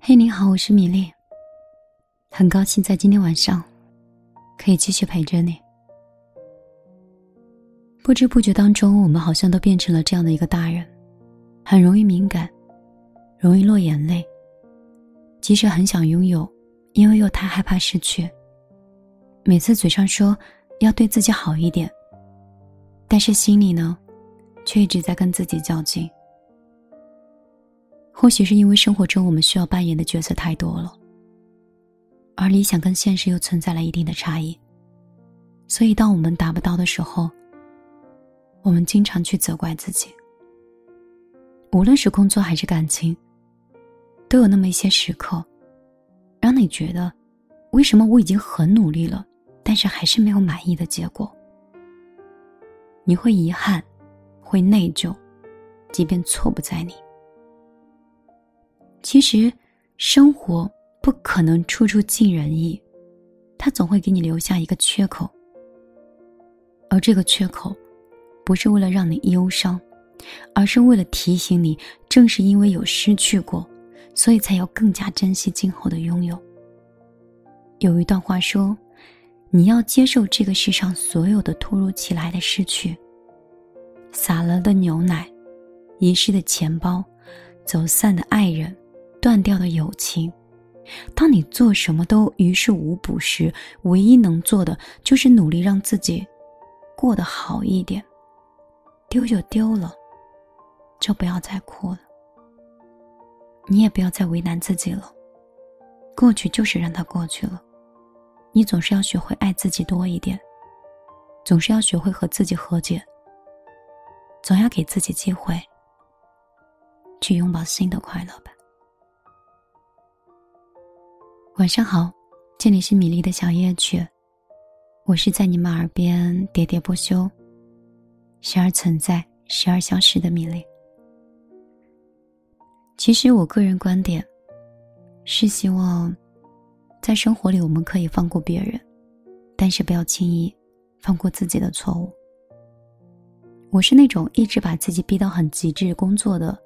嘿，你好，我是米粒。很高兴在今天晚上可以继续陪着你。不知不觉当中，我们好像都变成了这样的一个大人，很容易敏感，容易落眼泪。即使很想拥有，因为又太害怕失去。每次嘴上说要对自己好一点，但是心里呢，却一直在跟自己较劲。或许是因为生活中我们需要扮演的角色太多了，而理想跟现实又存在了一定的差异，所以当我们达不到的时候，我们经常去责怪自己。无论是工作还是感情，都有那么一些时刻，让你觉得，为什么我已经很努力了，但是还是没有满意的结果？你会遗憾，会内疚，即便错不在你。其实，生活不可能处处尽人意，它总会给你留下一个缺口。而这个缺口，不是为了让你忧伤，而是为了提醒你，正是因为有失去过，所以才要更加珍惜今后的拥有。有一段话说：“你要接受这个世上所有的突如其来的失去，洒了的牛奶，遗失的钱包，走散的爱人。”断掉的友情，当你做什么都于事无补时，唯一能做的就是努力让自己过得好一点。丢就丢了，就不要再哭了。你也不要再为难自己了。过去就是让它过去了。你总是要学会爱自己多一点，总是要学会和自己和解，总要给自己机会去拥抱新的快乐吧。晚上好，这里是米粒的小夜曲，我是在你们耳边喋喋不休，时而存在，时而消失的米粒。其实我个人观点是希望，在生活里我们可以放过别人，但是不要轻易放过自己的错误。我是那种一直把自己逼到很极致工作的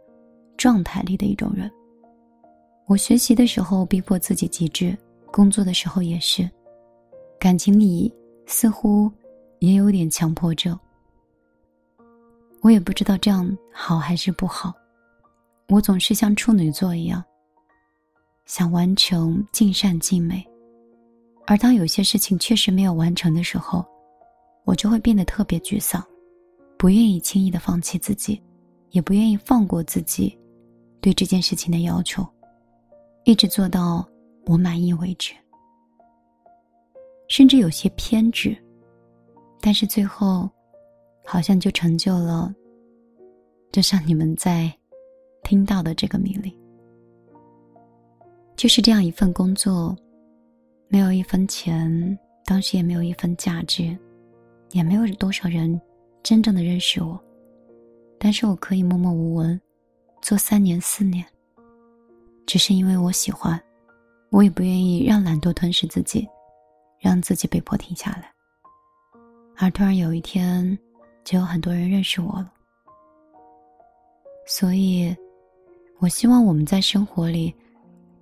状态里的一种人。我学习的时候逼迫自己极致，工作的时候也是，感情里似乎也有点强迫症。我也不知道这样好还是不好。我总是像处女座一样，想完成尽善尽美，而当有些事情确实没有完成的时候，我就会变得特别沮丧，不愿意轻易的放弃自己，也不愿意放过自己对这件事情的要求。一直做到我满意为止，甚至有些偏执，但是最后，好像就成就了，就像你们在听到的这个命令，就是这样一份工作，没有一分钱，当时也没有一分价值，也没有多少人真正的认识我，但是我可以默默无闻，做三年四年。只是因为我喜欢，我也不愿意让懒惰吞噬自己，让自己被迫停下来。而突然有一天，就有很多人认识我了。所以，我希望我们在生活里，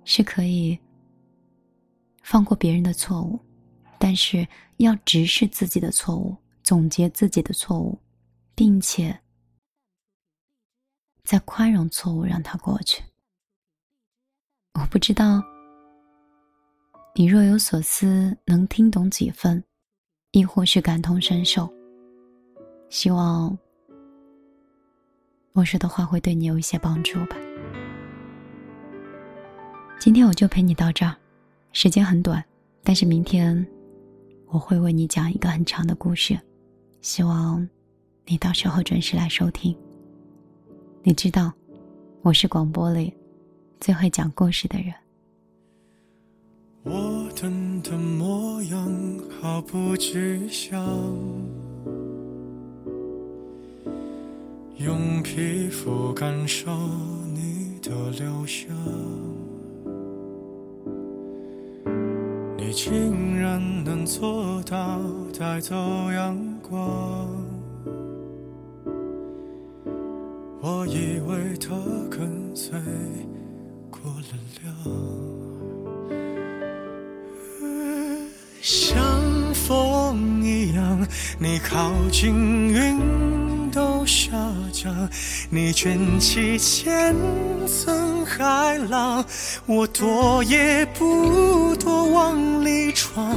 是可以放过别人的错误，但是要直视自己的错误，总结自己的错误，并且再宽容错误，让它过去。我不知道，你若有所思，能听懂几分，亦或是感同身受。希望我说的话会对你有一些帮助吧。今天我就陪你到这儿，时间很短，但是明天我会为你讲一个很长的故事，希望你到时候准时来收听。你知道，我是广播里。最会讲故事的人。我等的模样毫不具象，用皮肤感受你的留香，你竟然能做到带走阳光，我以为他跟随。过了了。像风一样，你靠近云都下降，你卷起千层海浪，我躲也不躲往里闯，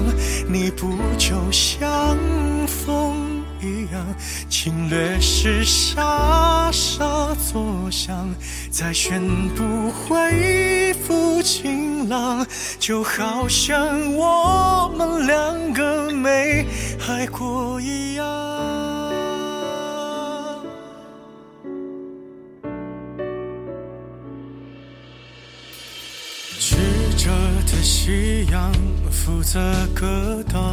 你不就像风？侵略时傻傻作响，再宣布恢复晴朗，就好像我们两个没爱过一样。曲折的夕阳，负责格挡。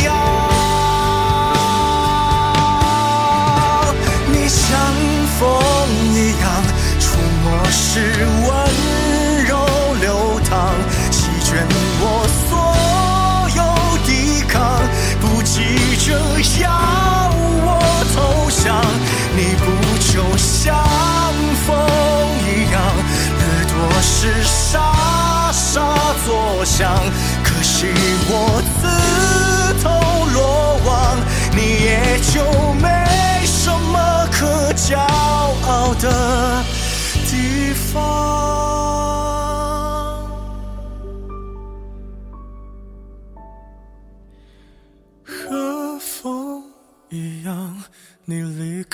样。就像风一样，耳朵时沙沙作响。可惜我自投罗网，你也就没什么可骄傲的地方，